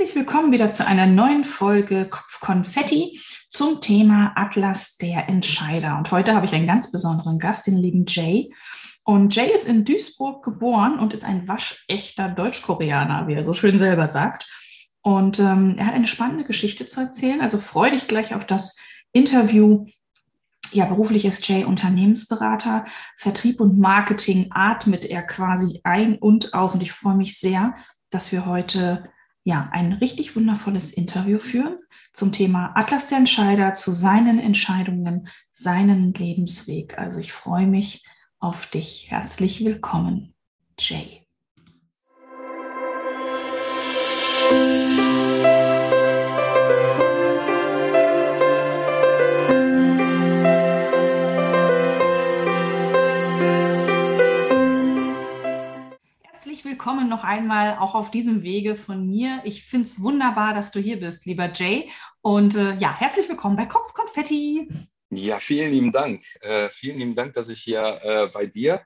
Herzlich willkommen wieder zu einer neuen Folge Kopfkonfetti zum Thema Atlas der Entscheider. Und heute habe ich einen ganz besonderen Gast, den lieben Jay. Und Jay ist in Duisburg geboren und ist ein waschechter Deutschkoreaner, wie er so schön selber sagt. Und ähm, er hat eine spannende Geschichte zu erzählen. Also freue dich gleich auf das Interview. Ja, beruflich ist Jay Unternehmensberater. Vertrieb und Marketing atmet er quasi ein und aus. Und ich freue mich sehr, dass wir heute ja, ein richtig wundervolles Interview führen zum Thema Atlas der Entscheider, zu seinen Entscheidungen, seinen Lebensweg. Also ich freue mich auf dich. Herzlich willkommen, Jay. Willkommen noch einmal auch auf diesem Wege von mir. Ich finde es wunderbar, dass du hier bist, lieber Jay. Und äh, ja, herzlich willkommen bei Kopfkonfetti. Ja, vielen lieben Dank. Äh, vielen lieben Dank, dass ich hier äh, bei dir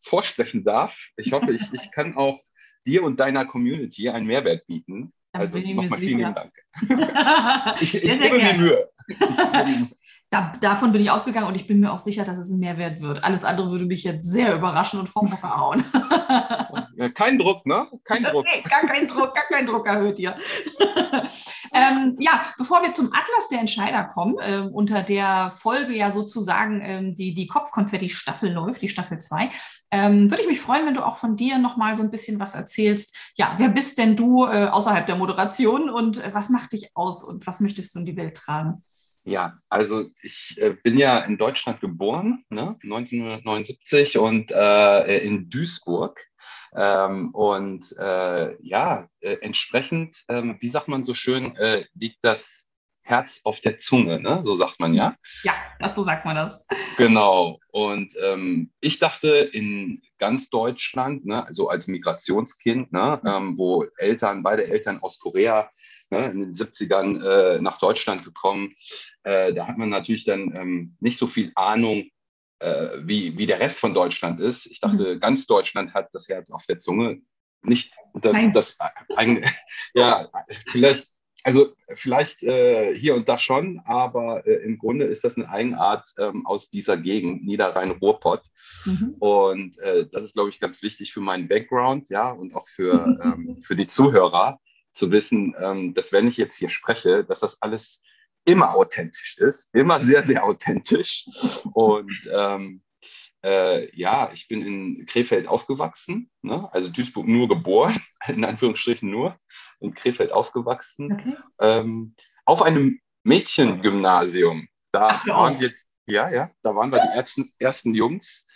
vorsprechen darf. Ich hoffe, ich, ich kann auch dir und deiner Community einen Mehrwert bieten. Also nochmal vielen lieben Dank. ich, ich gebe mir Mühe. Da, davon bin ich ausgegangen und ich bin mir auch sicher, dass es ein Mehrwert wird. Alles andere würde mich jetzt sehr überraschen und vom Hocker hauen. kein Druck, ne? Kein Druck. Nee, gar kein Druck, gar kein Druck erhöht hier. ähm, ja, bevor wir zum Atlas der Entscheider kommen, äh, unter der Folge ja sozusagen ähm, die, die Kopfkonfetti-Staffel läuft, die Staffel 2, ähm, würde ich mich freuen, wenn du auch von dir nochmal so ein bisschen was erzählst. Ja, wer bist denn du äh, außerhalb der Moderation und äh, was macht dich aus und was möchtest du in die Welt tragen? Ja, also ich äh, bin ja in Deutschland geboren, ne, 1979 und äh, in Duisburg. Ähm, und äh, ja, äh, entsprechend, ähm, wie sagt man so schön, äh, liegt das Herz auf der Zunge, ne? so sagt man ja. Ja, das so sagt man das. Genau. Und ähm, ich dachte in ganz Deutschland, ne, also als Migrationskind, ne, ähm, wo Eltern, beide Eltern aus Korea ne, in den 70ern äh, nach Deutschland gekommen, äh, da hat man natürlich dann ähm, nicht so viel Ahnung, äh, wie, wie der Rest von Deutschland ist. Ich dachte, mhm. ganz Deutschland hat das Herz auf der Zunge. Nicht, dass das ein, ja, vielleicht, also vielleicht äh, hier und da schon, aber äh, im Grunde ist das eine Eigenart ähm, aus dieser Gegend, Niederrhein-Ruhrpott. Mhm. Und äh, das ist, glaube ich, ganz wichtig für meinen Background, ja, und auch für, ähm, für die Zuhörer zu wissen, ähm, dass wenn ich jetzt hier spreche, dass das alles immer authentisch ist, immer sehr, sehr authentisch. Und ähm, äh, ja, ich bin in Krefeld aufgewachsen, ne? also Duisburg nur geboren, in Anführungsstrichen nur, in Krefeld aufgewachsen, okay. ähm, auf einem Mädchengymnasium. Da Ach, waren wir, ja, ja, da waren wir die ersten, ersten Jungs.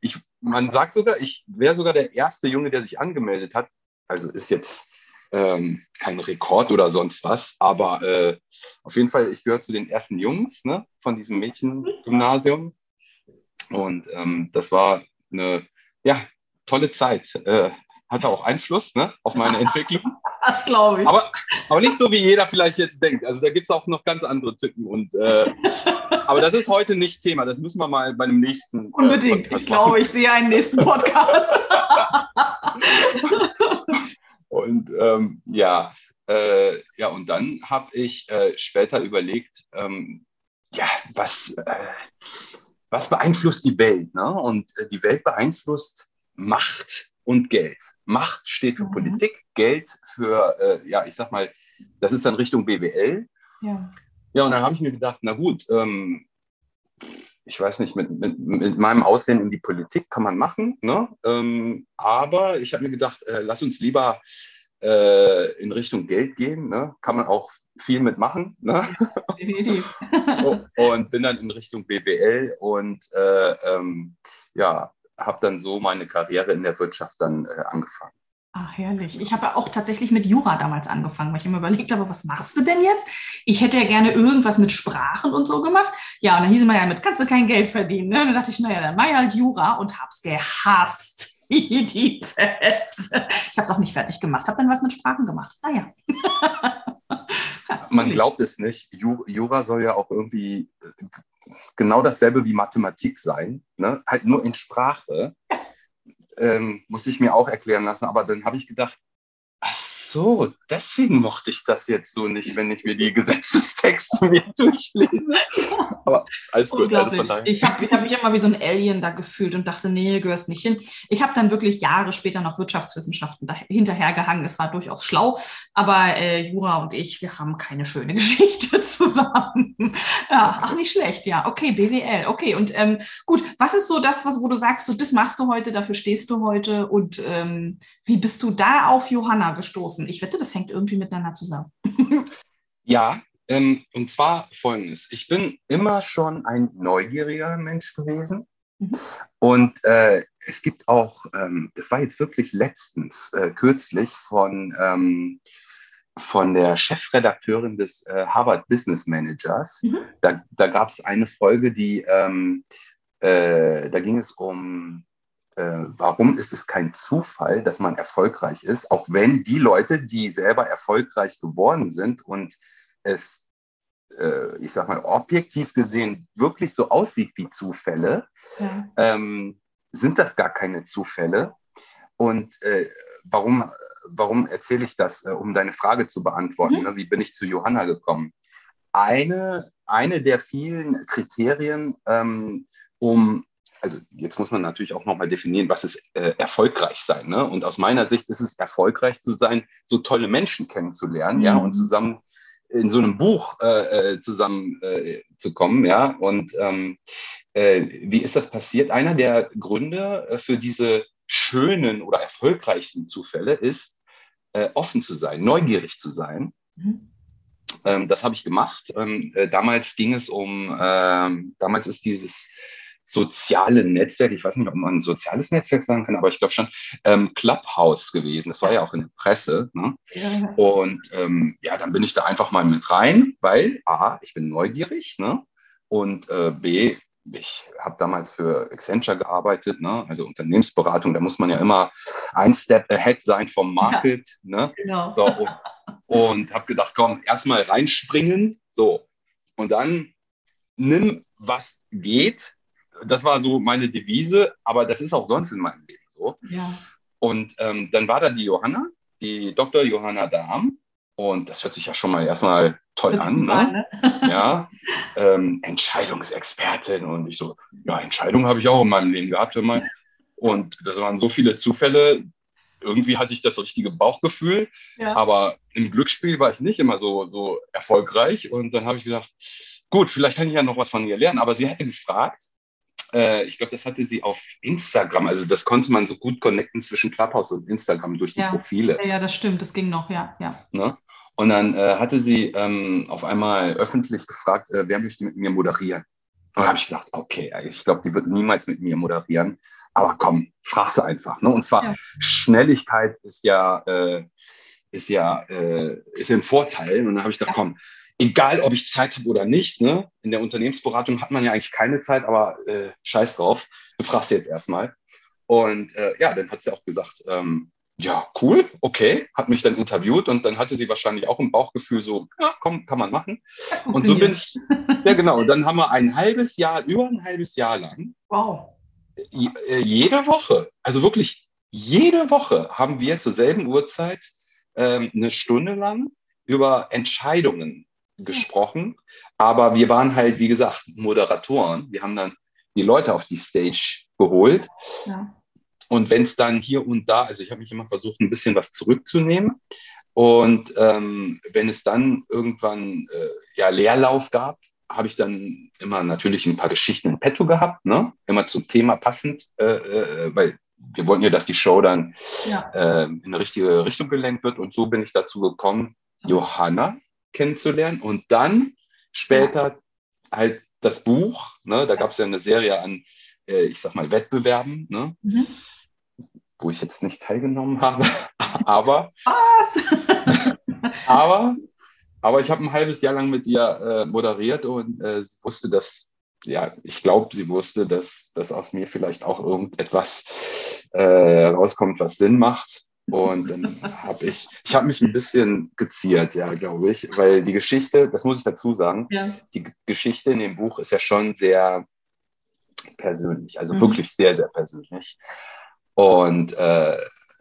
Ich, man sagt sogar, ich wäre sogar der erste Junge, der sich angemeldet hat. Also ist jetzt ähm, kein Rekord oder sonst was, aber äh, auf jeden Fall, ich gehöre zu den ersten Jungs ne, von diesem Mädchengymnasium. Und ähm, das war eine ja, tolle Zeit. Äh, hatte auch Einfluss ne, auf meine Entwicklung. Das glaube ich. Aber, aber nicht so, wie jeder vielleicht jetzt denkt. Also da gibt es auch noch ganz andere Typen. Und, äh, aber das ist heute nicht Thema. Das müssen wir mal bei einem nächsten. Äh, Unbedingt. Podcast ich glaube, ich sehe einen nächsten Podcast. und ähm, ja, äh, ja, und dann habe ich äh, später überlegt, ähm, ja, was, äh, was beeinflusst die Welt? Ne? Und äh, die Welt beeinflusst Macht und Geld. Macht steht für mhm. Politik, Geld für, äh, ja, ich sag mal, das ist dann Richtung BWL. Ja, ja und dann habe ich mir gedacht, na gut, ähm, ich weiß nicht, mit, mit, mit meinem Aussehen in die Politik kann man machen, ne? Ähm, aber ich habe mir gedacht, äh, lass uns lieber äh, in Richtung Geld gehen. Ne? Kann man auch viel mitmachen. Ne? Definitiv. und bin dann in Richtung BWL und äh, ähm, ja, habe dann so meine Karriere in der Wirtschaft dann äh, angefangen. Ach, herrlich. Ich habe auch tatsächlich mit Jura damals angefangen, weil ich immer überlegt habe, was machst du denn jetzt? Ich hätte ja gerne irgendwas mit Sprachen und so gemacht. Ja, und dann hieß es mal ja, mit kannst du kein Geld verdienen. Ne? Und dann dachte ich, naja, dann mach ich halt Jura und hab's gehasst wie die Pest. Ich habe es auch nicht fertig gemacht, habe dann was mit Sprachen gemacht. Naja. Man glaubt es nicht. Jura soll ja auch irgendwie äh, genau dasselbe wie Mathematik sein, ne? halt nur in Sprache. Ähm, muss ich mir auch erklären lassen. Aber dann habe ich gedacht, ach, so, deswegen mochte ich das jetzt so nicht, wenn ich mir die Gesetzestexte mir durchlese. Aber alles gut. Also ich habe ich hab mich immer wie so ein Alien da gefühlt und dachte, nee, gehörst nicht hin. Ich habe dann wirklich Jahre später noch Wirtschaftswissenschaften hinterhergehangen. Es war durchaus schlau, aber äh, Jura und ich, wir haben keine schöne Geschichte zusammen. ja, ach, nicht schlecht, ja. Okay, BWL, okay. Und ähm, gut, was ist so das, was, wo du sagst, so, das machst du heute, dafür stehst du heute und ähm, wie bist du da auf Johanna gestoßen? Ich wette, das hängt irgendwie miteinander zusammen. ja, ähm, und zwar folgendes. Ich bin immer schon ein neugieriger Mensch gewesen. Mhm. Und äh, es gibt auch, ähm, das war jetzt wirklich letztens, äh, kürzlich von, ähm, von der Chefredakteurin des äh, Harvard Business Managers. Mhm. Da, da gab es eine Folge, die, ähm, äh, da ging es um äh, warum ist es kein Zufall, dass man erfolgreich ist, auch wenn die Leute, die selber erfolgreich geworden sind und es, äh, ich sag mal, objektiv gesehen wirklich so aussieht wie Zufälle, ja. ähm, sind das gar keine Zufälle. Und äh, warum, warum erzähle ich das, äh, um deine Frage zu beantworten? Mhm. Ne? Wie bin ich zu Johanna gekommen? Eine, eine der vielen Kriterien, ähm, um also jetzt muss man natürlich auch nochmal definieren, was ist äh, erfolgreich sein. Ne? Und aus meiner Sicht ist es erfolgreich zu sein, so tolle Menschen kennenzulernen, mhm. ja, und zusammen in so einem Buch äh, äh, zusammen äh, zu kommen, ja. Und ähm, äh, wie ist das passiert? Einer der Gründe äh, für diese schönen oder erfolgreichen Zufälle ist, äh, offen zu sein, neugierig zu sein. Mhm. Ähm, das habe ich gemacht. Ähm, äh, damals ging es um, ähm, damals ist dieses soziale Netzwerk, ich weiß nicht, ob man ein soziales Netzwerk sagen kann, aber ich glaube schon, ähm, Clubhouse gewesen. Das war ja auch in der Presse. Ne? Ja. Und ähm, ja, dann bin ich da einfach mal mit rein, weil A, ich bin neugierig ne? und äh, B, ich habe damals für Accenture gearbeitet, ne? also Unternehmensberatung, da muss man ja immer ein Step ahead sein vom Market. Ja, ne? Genau. So, und, und habe gedacht, komm, erstmal reinspringen, so. Und dann nimm, was geht, das war so meine Devise, aber das ist auch sonst in meinem Leben so. Ja. Und ähm, dann war da die Johanna, die Dr. Johanna Dahm. Und das hört sich ja schon mal erstmal toll an. Ne? An, ne? ja, ähm, Entscheidungsexpertin. Und ich so, ja, Entscheidungen habe ich auch in meinem Leben gehabt. Immer. Und das waren so viele Zufälle. Irgendwie hatte ich das richtige Bauchgefühl. Ja. Aber im Glücksspiel war ich nicht immer so, so erfolgreich. Und dann habe ich gedacht, gut, vielleicht kann ich ja noch was von ihr lernen. Aber sie hatte gefragt, äh, ich glaube, das hatte sie auf Instagram. Also das konnte man so gut connecten zwischen Clubhouse und Instagram durch die ja. Profile. Ja, das stimmt, das ging noch, ja. ja. Ne? Und dann äh, hatte sie ähm, auf einmal öffentlich gefragt, äh, wer möchte mit mir moderieren? Und da habe ich gedacht, okay, ich glaube, die wird niemals mit mir moderieren. Aber komm, frag sie einfach. Ne? Und zwar ja. Schnelligkeit ist ja, äh, ist ja, äh, ist ja ein Vorteil. Und dann habe ich gedacht, komm, egal ob ich Zeit habe oder nicht, ne? in der Unternehmensberatung hat man ja eigentlich keine Zeit, aber äh, scheiß drauf, du fragst sie jetzt erstmal. Und äh, ja, dann hat sie auch gesagt, ähm, ja, cool, okay, hat mich dann interviewt und dann hatte sie wahrscheinlich auch im Bauchgefühl so, ja, komm, kann man machen. Und so bin ich, ja genau, und dann haben wir ein halbes Jahr, über ein halbes Jahr lang, wow. Äh, jede Woche, also wirklich jede Woche haben wir zur selben Uhrzeit ähm, eine Stunde lang über Entscheidungen gesprochen. Aber wir waren halt, wie gesagt, Moderatoren. Wir haben dann die Leute auf die Stage geholt. Ja. Und wenn es dann hier und da, also ich habe mich immer versucht, ein bisschen was zurückzunehmen. Und ähm, wenn es dann irgendwann äh, ja, Leerlauf gab, habe ich dann immer natürlich ein paar Geschichten in petto gehabt, ne? immer zum Thema passend, äh, äh, weil wir wollten ja, dass die Show dann ja. äh, in eine richtige Richtung gelenkt wird. Und so bin ich dazu gekommen, Johanna kennenzulernen und dann später halt das Buch. Ne? Da gab es ja eine Serie an, äh, ich sag mal, Wettbewerben, ne? Mhm. wo ich jetzt nicht teilgenommen habe. aber, Was? aber, aber ich habe ein halbes Jahr lang mit ihr äh, moderiert und äh, wusste, dass ja, ich glaube, sie wusste, dass, dass aus mir vielleicht auch irgendetwas äh, rauskommt, was Sinn macht. Und dann habe ich, ich habe mich ein bisschen geziert, ja, glaube ich, weil die Geschichte, das muss ich dazu sagen, ja. die Geschichte in dem Buch ist ja schon sehr persönlich, also mhm. wirklich sehr, sehr persönlich. Und äh,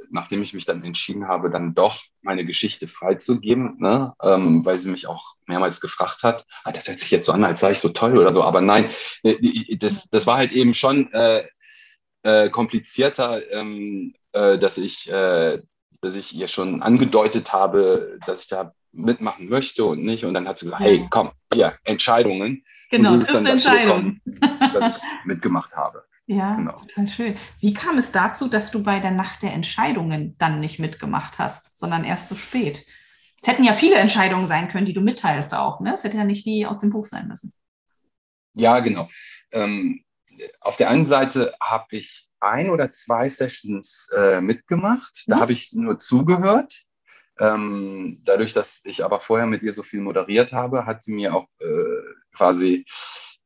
nachdem ich mich dann entschieden habe, dann doch meine Geschichte freizugeben, ne, ähm, weil sie mich auch mehrmals gefragt hat, ah, das hört sich jetzt so an, als sei ich so toll oder so, aber nein, äh, das, das war halt eben schon äh, äh, komplizierter, ähm, äh, dass ich, äh, dass ich ihr schon angedeutet habe, dass ich da mitmachen möchte und nicht. Und dann hat sie gesagt, ja. hey, komm, hier, Entscheidungen. Genau, und das ist dann Entscheidung. Gekommen, dass ich mitgemacht habe. Ja, genau. total schön. Wie kam es dazu, dass du bei der Nacht der Entscheidungen dann nicht mitgemacht hast, sondern erst zu spät? Es hätten ja viele Entscheidungen sein können, die du mitteilst auch. Ne? Es hätte ja nicht die aus dem Buch sein müssen. Ja, genau. Ähm, auf der einen Seite habe ich ein oder zwei Sessions äh, mitgemacht. Da mhm. habe ich nur zugehört. Ähm, dadurch, dass ich aber vorher mit ihr so viel moderiert habe, hat sie mir auch äh, quasi,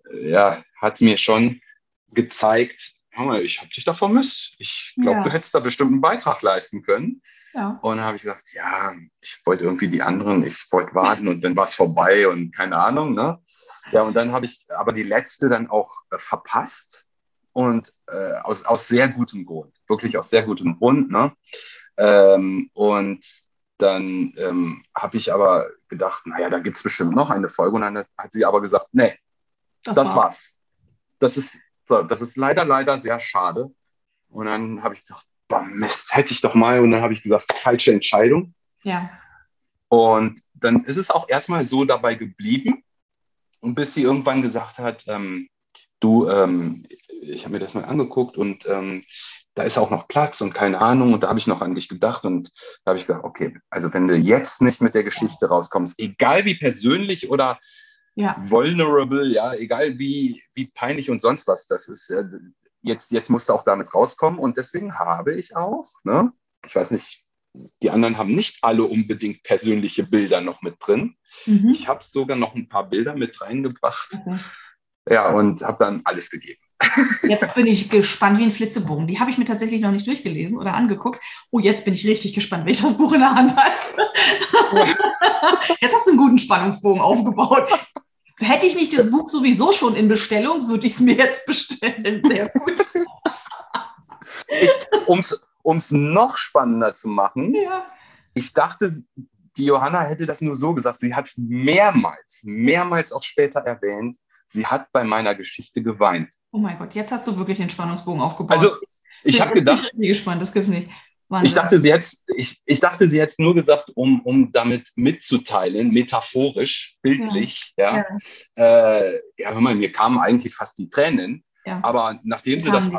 äh, ja, hat mir schon gezeigt, mal, ich habe dich da vermisst. Ich glaube, ja. du hättest da bestimmt einen Beitrag leisten können. Ja. Und dann habe ich gesagt, ja, ich wollte irgendwie die anderen, ich wollte warten und dann war es vorbei und keine Ahnung. Ne? Ja, und dann habe ich aber die letzte dann auch äh, verpasst und äh, aus, aus sehr gutem Grund, wirklich aus sehr gutem Grund. Ne? Ähm, und dann ähm, habe ich aber gedacht, naja, da gibt es bestimmt noch eine Folge. Und dann hat sie aber gesagt, nee, das, das war's. Das ist das ist leider, leider sehr schade. Und dann habe ich gedacht, boah, Mist, hätte ich doch mal. Und dann habe ich gesagt, falsche Entscheidung. Ja. Und dann ist es auch erstmal so dabei geblieben. Und bis sie irgendwann gesagt hat, ähm, du, ähm, ich habe mir das mal angeguckt und ähm, da ist auch noch Platz und keine Ahnung. Und da habe ich noch an dich gedacht. Und da habe ich gesagt, okay, also wenn du jetzt nicht mit der Geschichte rauskommst, egal wie persönlich oder ja. vulnerable, ja, egal wie, wie peinlich und sonst was das ist. Jetzt, jetzt musst du auch damit rauskommen und deswegen habe ich auch, ne, ich weiß nicht, die anderen haben nicht alle unbedingt persönliche Bilder noch mit drin. Mhm. Ich habe sogar noch ein paar Bilder mit reingebracht. Okay. Ja, und habe dann alles gegeben. Jetzt bin ich gespannt wie ein Flitzebogen. Die habe ich mir tatsächlich noch nicht durchgelesen oder angeguckt. Oh, jetzt bin ich richtig gespannt, wenn ich das Buch in der Hand halte. Jetzt hast du einen guten Spannungsbogen aufgebaut. Hätte ich nicht das Buch sowieso schon in Bestellung, würde ich es mir jetzt bestellen. Sehr gut. Um es noch spannender zu machen, ja. ich dachte, die Johanna hätte das nur so gesagt. Sie hat mehrmals, mehrmals auch später erwähnt, sie hat bei meiner Geschichte geweint. Oh mein Gott, jetzt hast du wirklich den Spannungsbogen aufgebaut. Also, ich habe gedacht. Ich bin gespannt, das gibt es nicht. Wahnsinn. Ich dachte, sie jetzt, ich, ich dachte, sie jetzt nur gesagt, um, um damit mitzuteilen, metaphorisch, bildlich. Ja, ja. Äh, ja hör mal, mir kamen eigentlich fast die Tränen. Ja. Aber nachdem sie das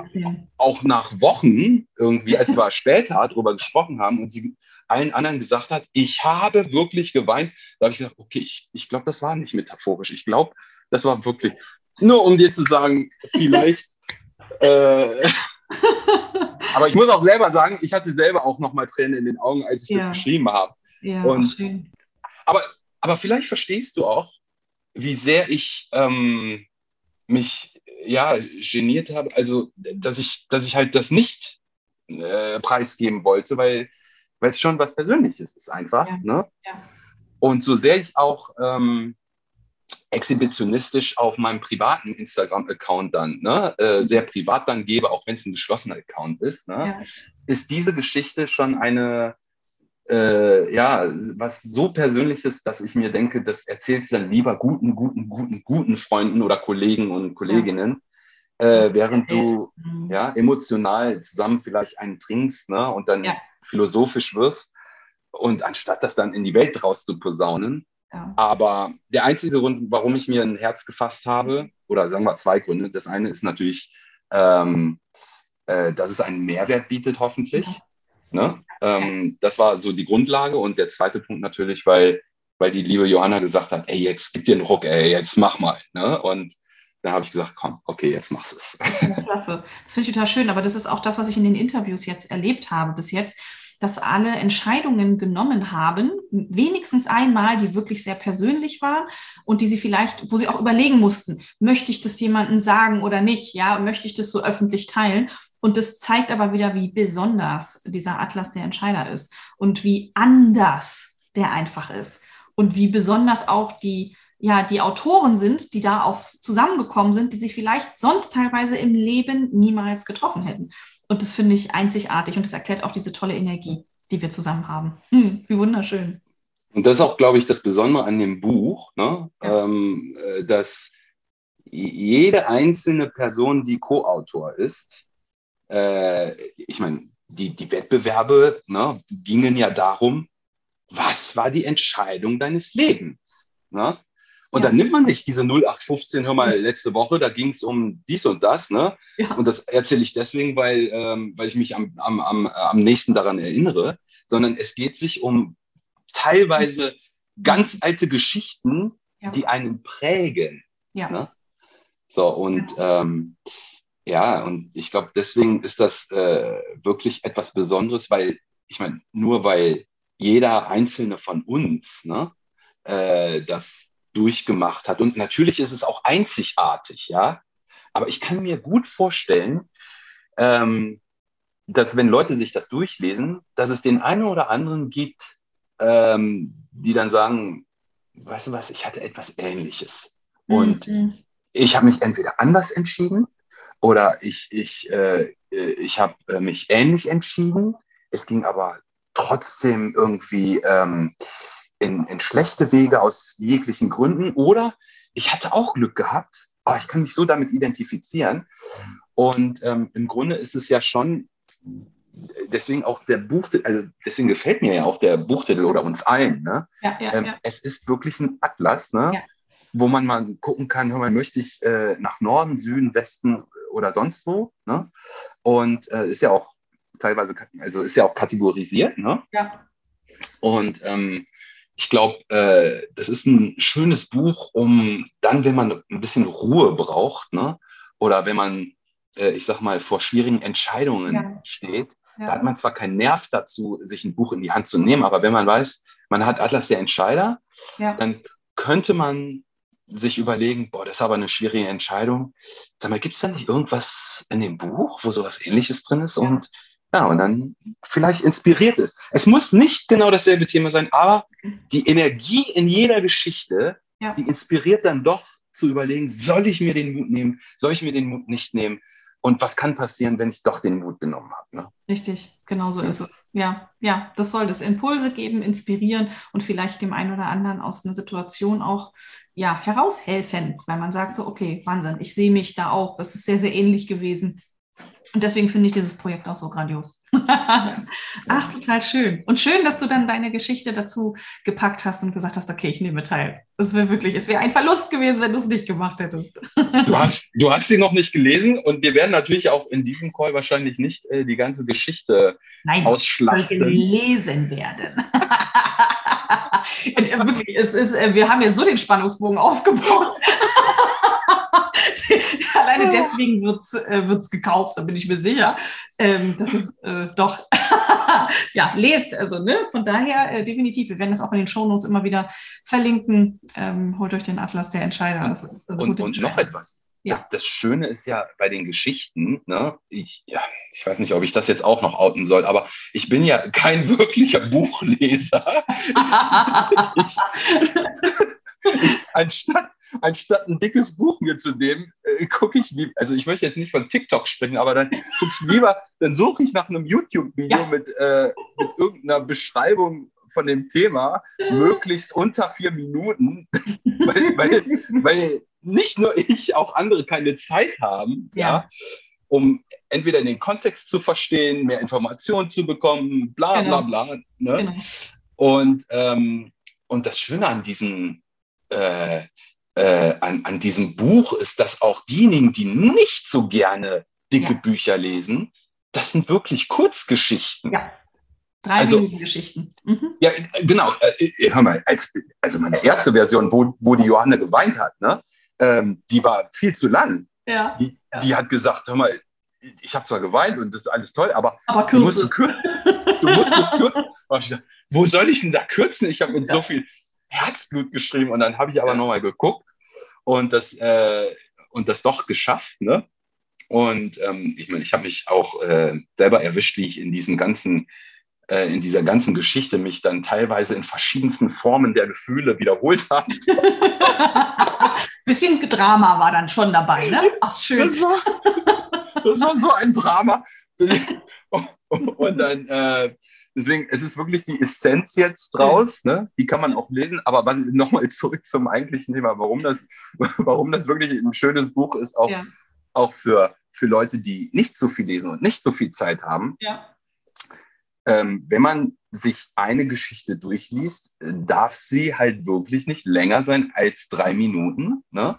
auch nach Wochen irgendwie, als wir später darüber gesprochen haben und sie allen anderen gesagt hat, ich habe wirklich geweint, da habe ich gesagt, okay, ich, ich glaube, das war nicht metaphorisch. Ich glaube, das war wirklich, nur um dir zu sagen, vielleicht äh, aber ich muss auch selber sagen, ich hatte selber auch noch mal Tränen in den Augen, als ich ja. das geschrieben habe. Ja, Und, schön. Aber, aber vielleicht verstehst du auch, wie sehr ich ähm, mich ja geniert habe, also dass ich, dass ich halt das nicht äh, preisgeben wollte, weil weil es schon was Persönliches ist einfach. Ja. Ne? Ja. Und so sehr ich auch ähm, exhibitionistisch auf meinem privaten Instagram-Account dann, ne, äh, sehr privat dann gebe, auch wenn es ein geschlossener Account ist, ne, ja. ist diese Geschichte schon eine, äh, ja, was so Persönliches, dass ich mir denke, das erzählst du dann lieber guten, guten, guten, guten Freunden oder Kollegen und Kolleginnen, ja. äh, während du mhm. ja, emotional zusammen vielleicht einen trinkst ne, und dann ja. philosophisch wirst. Und anstatt das dann in die Welt aber der einzige Grund, warum ich mir ein Herz gefasst habe, oder sagen wir zwei Gründe. Das eine ist natürlich, ähm, äh, dass es einen Mehrwert bietet, hoffentlich. Ne? Ähm, das war so die Grundlage. Und der zweite Punkt natürlich, weil, weil die liebe Johanna gesagt hat, ey, jetzt gib dir einen Ruck, ey, jetzt mach mal. Ne? Und da habe ich gesagt, komm, okay, jetzt machst du es. klasse. Das finde ich total schön. Aber das ist auch das, was ich in den Interviews jetzt erlebt habe bis jetzt dass alle Entscheidungen genommen haben, wenigstens einmal, die wirklich sehr persönlich waren und die sie vielleicht, wo sie auch überlegen mussten, möchte ich das jemandem sagen oder nicht, ja, möchte ich das so öffentlich teilen? Und das zeigt aber wieder, wie besonders dieser Atlas der Entscheider ist und wie anders der einfach ist und wie besonders auch die ja, die Autoren sind, die da auf zusammengekommen sind, die sich vielleicht sonst teilweise im Leben niemals getroffen hätten. Und das finde ich einzigartig und das erklärt auch diese tolle Energie, die wir zusammen haben. Hm, wie wunderschön. Und das ist auch, glaube ich, das Besondere an dem Buch, ne? Ja. Ähm, äh, dass jede einzelne Person, die Co-Autor ist, äh, ich meine, die, die Wettbewerbe ne, gingen ja darum, was war die Entscheidung deines Lebens? Ne? Und ja. dann nimmt man nicht diese 0815, hör mal, letzte Woche, da ging es um dies und das, ne? Ja. Und das erzähle ich deswegen, weil, ähm, weil ich mich am, am, am, am nächsten daran erinnere, sondern es geht sich um teilweise ganz alte Geschichten, ja. die einen prägen. Ja. Ne? So, und ähm, ja, und ich glaube, deswegen ist das äh, wirklich etwas Besonderes, weil, ich meine, nur weil jeder einzelne von uns ne, äh, das durchgemacht hat. Und natürlich ist es auch einzigartig, ja. Aber ich kann mir gut vorstellen, ähm, dass wenn Leute sich das durchlesen, dass es den einen oder anderen gibt, ähm, die dann sagen, weißt du was, ich hatte etwas Ähnliches. Und mhm. ich habe mich entweder anders entschieden oder ich, ich, äh, ich habe äh, mich ähnlich entschieden. Es ging aber trotzdem irgendwie ähm, in, in schlechte Wege aus jeglichen Gründen. Oder ich hatte auch Glück gehabt. Oh, ich kann mich so damit identifizieren. Und ähm, im Grunde ist es ja schon, deswegen auch der Buchtitel, also deswegen gefällt mir ja auch der Buchtitel oder uns allen. Ne? Ja, ja, ähm, ja. Es ist wirklich ein Atlas, ne? wo man mal gucken kann, hör mal, möchte ich äh, nach Norden, Süden, Westen oder sonst wo. Ne? Und äh, ist ja auch teilweise, also ist ja auch kategorisiert. Ne? Ja. Und ähm, ich glaube, äh, das ist ein schönes Buch, um dann, wenn man ein bisschen Ruhe braucht, ne? oder wenn man, äh, ich sag mal, vor schwierigen Entscheidungen ja. steht, ja. da hat man zwar keinen Nerv dazu, sich ein Buch in die Hand zu nehmen, aber wenn man weiß, man hat Atlas der Entscheider, ja. dann könnte man sich überlegen, boah, das ist aber eine schwierige Entscheidung. Sag mal, gibt es da nicht irgendwas in dem Buch, wo sowas ähnliches drin ist? Und ja, und dann vielleicht inspiriert ist. Es muss nicht genau dasselbe Thema sein, aber die Energie in jeder Geschichte, ja. die inspiriert dann doch zu überlegen, soll ich mir den Mut nehmen, soll ich mir den Mut nicht nehmen? Und was kann passieren, wenn ich doch den Mut genommen habe? Ne? Richtig, genau so ja. ist es. Ja, ja, das soll es. Impulse geben, inspirieren und vielleicht dem einen oder anderen aus einer Situation auch ja, heraushelfen, weil man sagt so, okay, Wahnsinn, ich sehe mich da auch. Es ist sehr, sehr ähnlich gewesen. Und deswegen finde ich dieses Projekt auch so grandios. Ach, total schön. Und schön, dass du dann deine Geschichte dazu gepackt hast und gesagt hast, okay, ich nehme teil. Das wäre wirklich, es wäre ein Verlust gewesen, wenn du es nicht gemacht hättest. du, hast, du hast sie noch nicht gelesen und wir werden natürlich auch in diesem Call wahrscheinlich nicht äh, die ganze Geschichte Nein, ausschlachten. Nein, lesen werden. Äh, wirklich, es ist, äh, wir haben jetzt so den Spannungsbogen aufgebaut. Alleine deswegen wird es äh, gekauft, da bin ich mir sicher. Ähm, das ist äh, doch, ja, lest also, ne? Von daher äh, definitiv. Wir werden das auch in den Shownotes immer wieder verlinken. Ähm, holt euch den Atlas der Entscheider. Das ist und, und noch etwas. Ja. Das, das, Schöne ist ja bei den Geschichten, ne, ich, ja, ich weiß nicht, ob ich das jetzt auch noch outen soll, aber ich bin ja kein wirklicher Buchleser. ich, ich, anstatt, anstatt ein dickes Buch mir zu nehmen, äh, gucke ich lieber, also ich möchte jetzt nicht von TikTok sprechen, aber dann gucke ich lieber, dann suche ich nach einem YouTube-Video ja. mit, äh, mit irgendeiner Beschreibung von dem Thema, möglichst unter vier Minuten, weil, weil, weil nicht nur ich, auch andere keine Zeit haben, ja. ja um entweder den Kontext zu verstehen, mehr Informationen zu bekommen, bla genau. bla bla. Ne? Genau. Und, ähm, und das Schöne an diesen äh, äh, an, an diesem Buch ist, dass auch diejenigen, die nicht so gerne dicke ja. Bücher lesen, das sind wirklich Kurzgeschichten. Ja. Drei also, Minuten Geschichten. Mhm. Ja, genau. Äh, äh, hör mal, als, also meine erste Version, wo, wo die Johanne geweint hat, ne, ähm, die war viel zu lang. Ja. Die, ja. die hat gesagt, hör mal, ich habe zwar geweint und das ist alles toll, aber, aber du musst es kürzen. Du musst es kürzen. wo soll ich denn da kürzen? Ich habe mit ja. so viel Herzblut geschrieben und dann habe ich aber nochmal geguckt und das, äh, und das doch geschafft. Ne? Und ähm, ich meine, ich habe mich auch äh, selber erwischt, wie ich in diesem ganzen, äh, in dieser ganzen Geschichte mich dann teilweise in verschiedensten Formen der Gefühle wiederholt habe. Bisschen Drama war dann schon dabei, ne? Ach, schön. Das war, das war so ein Drama. und dann, äh, deswegen, es ist wirklich die Essenz jetzt draus, ne? die kann man auch lesen, aber nochmal zurück zum eigentlichen Thema, warum das, warum das wirklich ein schönes Buch ist, auch, ja. auch für, für Leute, die nicht so viel lesen und nicht so viel Zeit haben. Ja. Ähm, wenn man sich eine Geschichte durchliest, darf sie halt wirklich nicht länger sein als drei Minuten. Ne?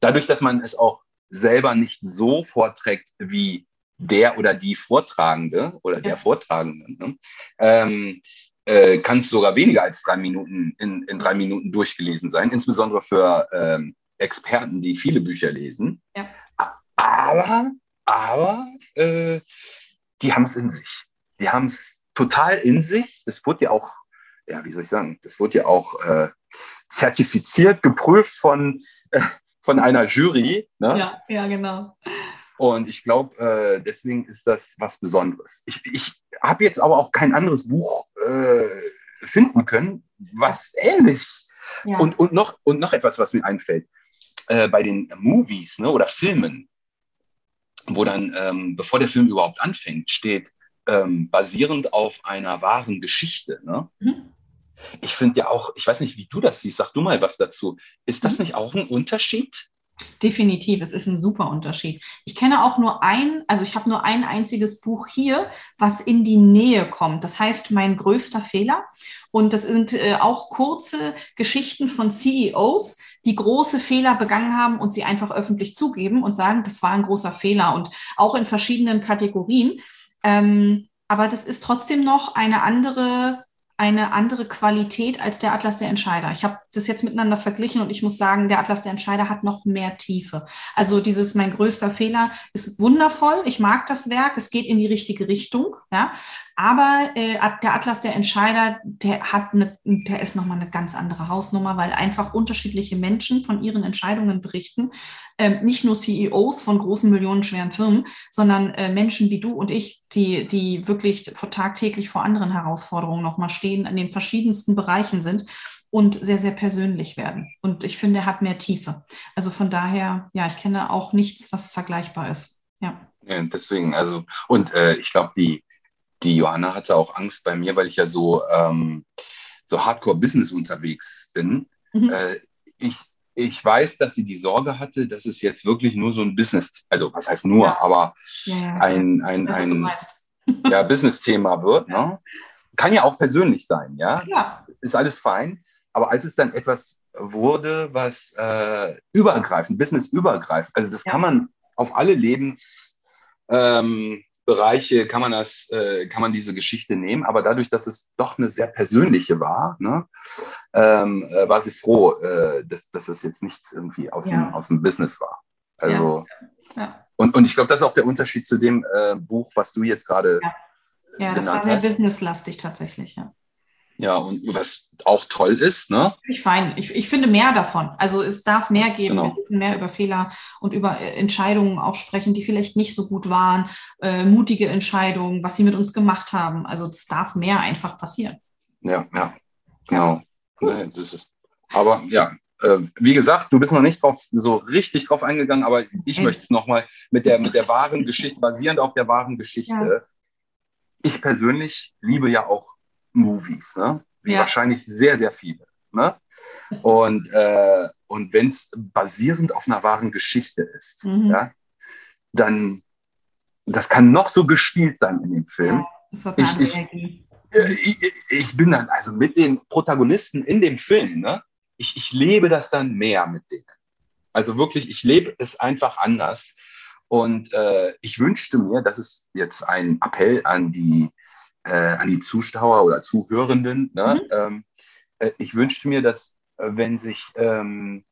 Dadurch, dass man es auch selber nicht so vorträgt wie der oder die Vortragende oder der Vortragende, ne? ähm, äh, kann es sogar weniger als drei Minuten in, in drei Minuten durchgelesen sein, insbesondere für ähm, Experten, die viele Bücher lesen. Ja. Aber, aber äh, die haben es in sich. Die haben es total in sich. Das wurde ja auch, ja, wie soll ich sagen, das wurde ja auch äh, zertifiziert, geprüft von, äh, von einer Jury. Ne? Ja, ja, genau. Und ich glaube, äh, deswegen ist das was Besonderes. Ich, ich habe jetzt aber auch kein anderes Buch äh, finden können, was ähnlich. Ja. Und, und, noch, und noch etwas, was mir einfällt. Äh, bei den Movies ne, oder Filmen, wo dann, ähm, bevor der Film überhaupt anfängt, steht, ähm, basierend auf einer wahren Geschichte. Ne? Mhm. Ich finde ja auch, ich weiß nicht, wie du das siehst, sag du mal was dazu. Ist das mhm. nicht auch ein Unterschied? Definitiv, es ist ein super Unterschied. Ich kenne auch nur ein, also ich habe nur ein einziges Buch hier, was in die Nähe kommt. Das heißt Mein größter Fehler. Und das sind äh, auch kurze Geschichten von CEOs, die große Fehler begangen haben und sie einfach öffentlich zugeben und sagen, das war ein großer Fehler und auch in verschiedenen Kategorien. Ähm, aber das ist trotzdem noch eine andere eine andere Qualität als der Atlas der Entscheider. Ich habe das jetzt miteinander verglichen und ich muss sagen, der Atlas der Entscheider hat noch mehr Tiefe. Also dieses mein größter Fehler ist wundervoll. Ich mag das Werk. Es geht in die richtige Richtung. Ja, aber äh, der Atlas der Entscheider, der hat eine, der ist nochmal eine ganz andere Hausnummer, weil einfach unterschiedliche Menschen von ihren Entscheidungen berichten. Ähm, nicht nur CEOs von großen millionenschweren Firmen, sondern äh, Menschen wie du und ich, die, die wirklich vor, tagtäglich vor anderen Herausforderungen nochmal stehen, in den verschiedensten Bereichen sind und sehr, sehr persönlich werden. Und ich finde, er hat mehr Tiefe. Also von daher, ja, ich kenne auch nichts, was vergleichbar ist. Ja. ja deswegen, also, und äh, ich glaube, die, die Johanna hatte auch Angst bei mir, weil ich ja so, ähm, so Hardcore-Business unterwegs bin. Mhm. Äh, ich, ich weiß, dass sie die Sorge hatte, dass es jetzt wirklich nur so ein Business, also was heißt nur, ja. aber ja, ein, ein, ein ja, Business-Thema wird. Ne? Kann ja auch persönlich sein, ja. ja. Ist alles fein. Aber als es dann etwas wurde, was äh, übergreifend, business-übergreifend, also das kann man auf alle Lebens, ähm, Bereiche kann man das, äh, kann man diese Geschichte nehmen, aber dadurch, dass es doch eine sehr persönliche war, ne, ähm, äh, war sie froh, äh, dass, dass es jetzt nichts irgendwie aus, ja. dem, aus dem Business war. Also ja. Ja. Und, und ich glaube, das ist auch der Unterschied zu dem äh, Buch, was du jetzt gerade. Ja, ja das war sehr businesslastig tatsächlich, ja. Ja, und was auch toll ist, ne? Ich fein. Ich, ich finde mehr davon. Also es darf mehr geben. Genau. Wir dürfen mehr über Fehler und über äh, Entscheidungen auch sprechen, die vielleicht nicht so gut waren, äh, mutige Entscheidungen, was sie mit uns gemacht haben. Also es darf mehr einfach passieren. Ja, ja, genau. Ja. Das ist, aber ja, äh, wie gesagt, du bist noch nicht drauf, so richtig drauf eingegangen, aber ich mhm. möchte es nochmal mit der, mit der wahren Geschichte, basierend auf der wahren Geschichte. Ja. Ich persönlich liebe ja auch Movies, ne? wie ja. wahrscheinlich sehr, sehr viele. Ne? Und, äh, und wenn es basierend auf einer wahren Geschichte ist, mhm. ja, dann das kann noch so gespielt sein in dem Film. Ja, ich, ich, äh, ich, ich, bin dann also mit den Protagonisten in dem Film, ne? ich, ich lebe das dann mehr mit denen. Also wirklich, ich lebe es einfach anders. Und äh, ich wünschte mir, das ist jetzt ein Appell an die äh, an die Zuschauer oder Zuhörenden. Ne? Mhm. Ähm, äh, ich wünschte mir, dass äh, wenn sich ähm,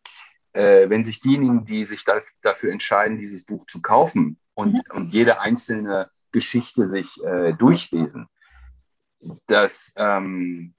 äh, wenn sich diejenigen, die sich da, dafür entscheiden, dieses Buch zu kaufen und, mhm. und jede einzelne Geschichte sich äh, durchlesen, dass ähm,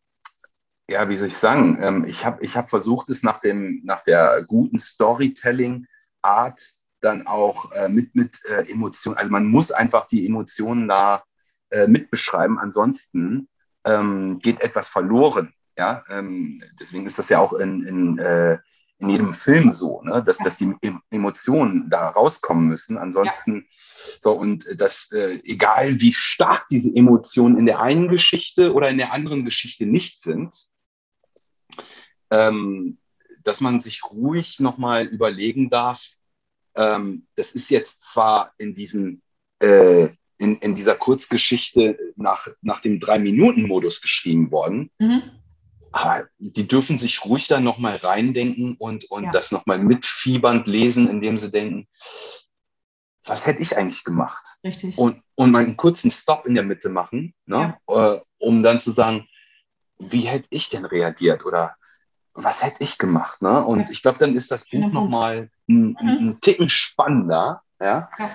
ja, wie soll ich sagen, ähm, ich habe ich hab versucht, es nach, dem, nach der guten Storytelling-Art dann auch äh, mit, mit äh, Emotionen, also man muss einfach die Emotionen da äh, mitbeschreiben. Ansonsten ähm, geht etwas verloren. Ja, ähm, deswegen ist das ja auch in, in, äh, in jedem Film so, ne? dass, dass die Emotionen da rauskommen müssen. Ansonsten, ja. so, und das, äh, egal wie stark diese Emotionen in der einen Geschichte oder in der anderen Geschichte nicht sind, ähm, dass man sich ruhig nochmal überlegen darf, ähm, das ist jetzt zwar in diesen äh, in, in dieser Kurzgeschichte nach, nach dem Drei-Minuten-Modus geschrieben worden. Mhm. Aber die dürfen sich ruhig da nochmal reindenken und, und ja. das nochmal mitfiebernd lesen, indem sie denken, was hätte ich eigentlich gemacht? Richtig. Und, und mal einen kurzen Stop in der Mitte machen, ne? Ja. Äh, um dann zu sagen, wie hätte ich denn reagiert oder was hätte ich gemacht? Ne? Und ja. ich glaube, dann ist das Buch nochmal ein, mhm. ein Ticken spannender. Ja? ja?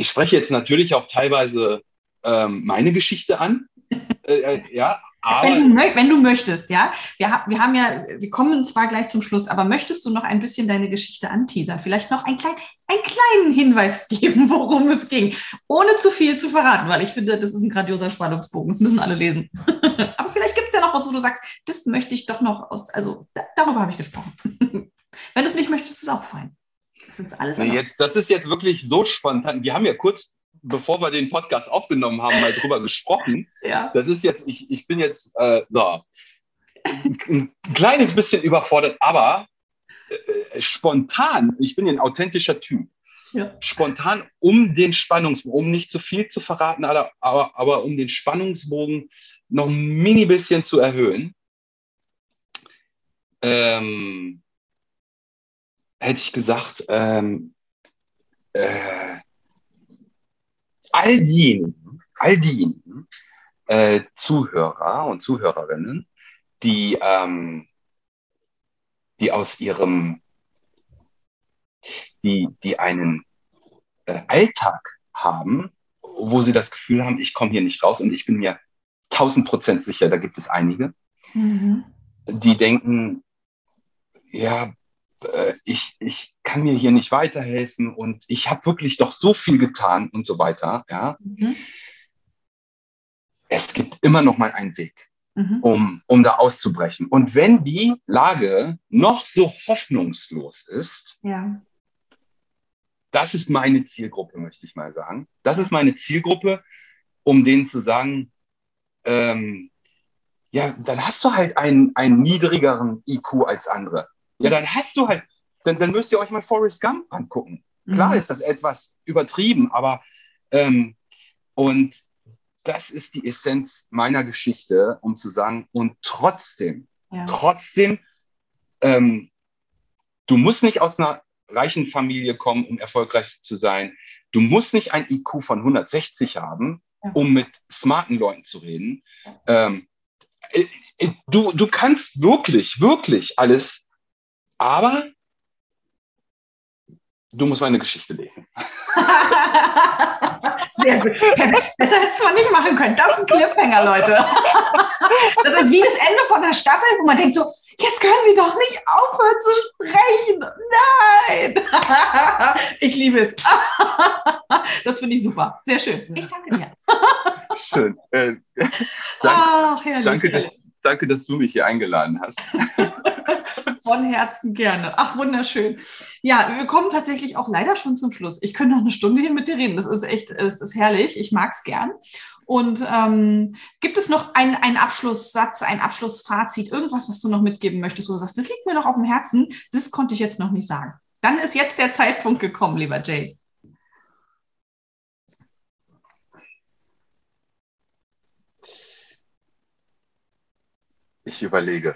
Ich spreche jetzt natürlich auch teilweise ähm, meine Geschichte an. äh, äh ja, aber wenn, du, wenn du möchtest, ja. Wir, wir haben ja, wir kommen zwar gleich zum Schluss, aber möchtest du noch ein bisschen deine Geschichte anteasern? Vielleicht noch ein klein, einen kleinen Hinweis geben, worum es ging, ohne zu viel zu verraten, weil ich finde, das ist ein grandioser Spannungsbogen. Das müssen alle lesen. aber vielleicht gibt es ja noch was, wo du sagst, das möchte ich doch noch aus, also da, darüber habe ich gesprochen. wenn du es nicht möchtest, ist es auch fein. Das ist alles. Nee, jetzt, das ist jetzt wirklich so spontan. Wir haben ja kurz bevor wir den Podcast aufgenommen haben, mal drüber gesprochen. Ja. Das ist jetzt, ich, ich bin jetzt äh, so, ein kleines bisschen überfordert, aber äh, spontan, ich bin ja ein authentischer Typ. Ja. Spontan, um den Spannungsbogen, um nicht zu viel zu verraten, aber, aber, aber um den Spannungsbogen noch ein mini bisschen zu erhöhen, ähm, hätte ich gesagt, ähm, äh, all diejenigen, all diejenigen äh, Zuhörer und Zuhörerinnen, die, ähm, die aus ihrem, die, die einen äh, Alltag haben, wo sie das Gefühl haben, ich komme hier nicht raus und ich bin mir tausend Prozent sicher, da gibt es einige, mhm. die denken, ja, äh, ich, ich kann mir hier nicht weiterhelfen und ich habe wirklich doch so viel getan und so weiter. Ja. Mhm. Es gibt immer noch mal einen Weg, mhm. um, um da auszubrechen. Und wenn die Lage noch so hoffnungslos ist, ja. das ist meine Zielgruppe, möchte ich mal sagen. Das ist meine Zielgruppe, um denen zu sagen, ähm, ja, dann hast du halt einen, einen niedrigeren IQ als andere. Ja, dann hast du halt, dann, dann müsst ihr euch mal Forrest Gump angucken. Klar mhm. ist das etwas übertrieben, aber ähm, und das ist die Essenz meiner Geschichte, um zu sagen, und trotzdem, ja. trotzdem, ähm, du musst nicht aus einer reichen Familie kommen, um erfolgreich zu sein. Du musst nicht ein IQ von 160 haben, ja. um mit smarten Leuten zu reden. Ähm, äh, äh, du, du kannst wirklich, wirklich alles aber du musst meine Geschichte lesen. Sehr gut. Besser hättest du nicht machen können. Das ist ein Cliffhanger, Leute. Das ist wie das Ende von der Staffel, wo man denkt so, jetzt können Sie doch nicht aufhören zu sprechen. Nein. Ich liebe es. Das finde ich super. Sehr schön. Ich danke dir. Schön. Äh, danke, Ach, herrlich, danke, dass, danke, dass du mich hier eingeladen hast. Von Herzen gerne. Ach, wunderschön. Ja, wir kommen tatsächlich auch leider schon zum Schluss. Ich könnte noch eine Stunde hier mit dir reden. Das ist echt, es ist herrlich. Ich mag es gern. Und ähm, gibt es noch einen, einen Abschlusssatz, ein Abschlussfazit, irgendwas, was du noch mitgeben möchtest, wo du sagst, das liegt mir noch auf dem Herzen, das konnte ich jetzt noch nicht sagen. Dann ist jetzt der Zeitpunkt gekommen, lieber Jay. Ich überlege.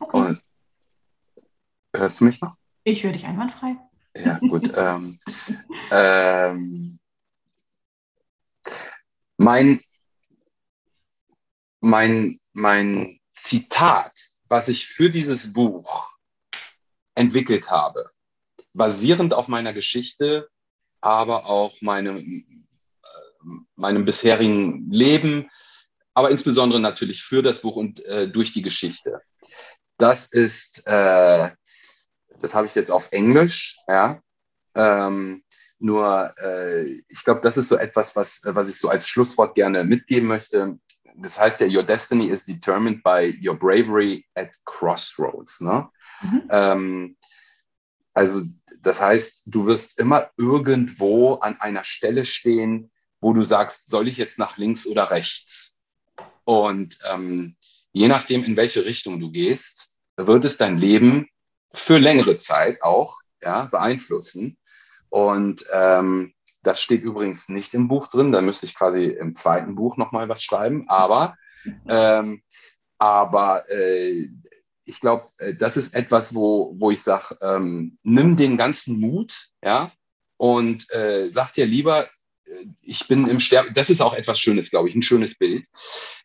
Okay. Und hörst du mich noch? Ich höre dich einwandfrei. Ja, gut. ähm, ähm, mein, mein, mein Zitat, was ich für dieses Buch entwickelt habe, basierend auf meiner Geschichte, aber auch meinem, äh, meinem bisherigen Leben, aber insbesondere natürlich für das Buch und äh, durch die Geschichte. Das ist, äh, das habe ich jetzt auf Englisch, ja. Ähm, nur, äh, ich glaube, das ist so etwas, was, was ich so als Schlusswort gerne mitgeben möchte. das heißt ja, your destiny is determined by your bravery at crossroads. Ne? Mhm. Ähm, also das heißt, du wirst immer irgendwo an einer Stelle stehen, wo du sagst, soll ich jetzt nach links oder rechts? Und ähm, je nachdem, in welche Richtung du gehst, wird es dein Leben für längere Zeit auch ja, beeinflussen. Und ähm, das steht übrigens nicht im Buch drin. Da müsste ich quasi im zweiten Buch nochmal was schreiben. Aber, ähm, aber äh, ich glaube, äh, das ist etwas, wo, wo ich sage, ähm, nimm den ganzen Mut, ja, und äh, sag dir lieber, äh, ich bin im Sterbe, das ist auch etwas Schönes, glaube ich, ein schönes Bild.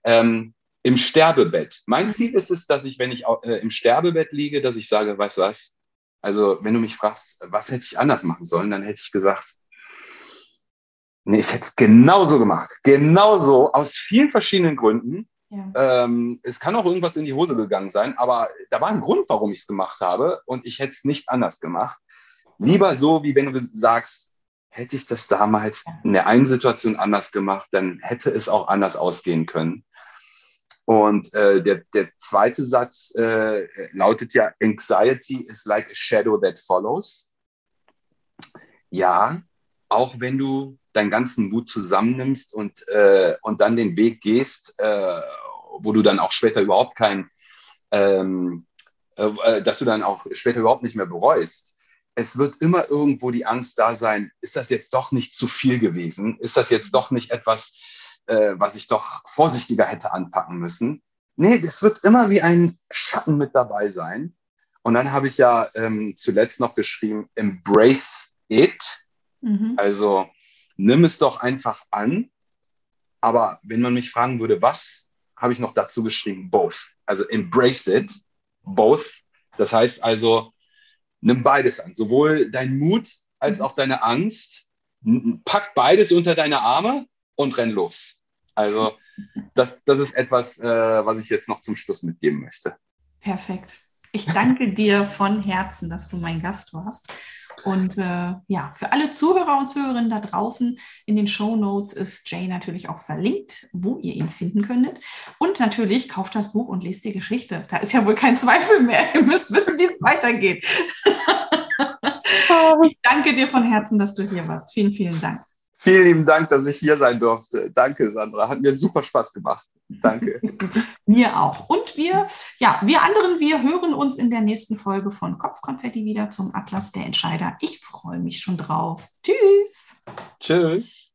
Ähm, Im Sterbebett. Mein Ziel ist es, dass ich, wenn ich äh, im Sterbebett liege, dass ich sage, weißt du was? Also, wenn du mich fragst, was hätte ich anders machen sollen, dann hätte ich gesagt, nee, ich hätte es genauso gemacht. Genauso, aus vielen verschiedenen Gründen. Ja. Ähm, es kann auch irgendwas in die Hose gegangen sein, aber da war ein Grund, warum ich es gemacht habe und ich hätte es nicht anders gemacht. Lieber so, wie wenn du sagst, hätte ich das damals in der einen Situation anders gemacht, dann hätte es auch anders ausgehen können. Und äh, der, der zweite Satz äh, lautet ja, Anxiety is like a shadow that follows. Ja, auch wenn du deinen ganzen Mut zusammennimmst und, äh, und dann den Weg gehst, äh, wo du dann auch später überhaupt kein, ähm, äh, äh, dass du dann auch später überhaupt nicht mehr bereust. Es wird immer irgendwo die Angst da sein, ist das jetzt doch nicht zu viel gewesen? Ist das jetzt doch nicht etwas, äh, was ich doch vorsichtiger hätte anpacken müssen? Nee, das wird immer wie ein Schatten mit dabei sein. Und dann habe ich ja ähm, zuletzt noch geschrieben, embrace it. Mhm. Also nimm es doch einfach an. Aber wenn man mich fragen würde, was habe ich noch dazu geschrieben, both. Also embrace it, both. Das heißt also, nimm beides an, sowohl dein Mut als auch deine Angst. Pack beides unter deine Arme und renn los. Also das, das ist etwas, äh, was ich jetzt noch zum Schluss mitgeben möchte. Perfekt. Ich danke dir von Herzen, dass du mein Gast warst. Und äh, ja, für alle Zuhörer und Zuhörerinnen da draußen in den Show Notes ist Jay natürlich auch verlinkt, wo ihr ihn finden könntet. Und natürlich kauft das Buch und lest die Geschichte. Da ist ja wohl kein Zweifel mehr. Ihr müsst wissen, wie es weitergeht. ich danke dir von Herzen, dass du hier warst. Vielen, vielen Dank. Vielen lieben Dank, dass ich hier sein durfte. Danke, Sandra. Hat mir super Spaß gemacht. Danke. mir auch. Und wir, ja, wir anderen, wir hören uns in der nächsten Folge von Kopfkonfetti wieder zum Atlas der Entscheider. Ich freue mich schon drauf. Tschüss. Tschüss.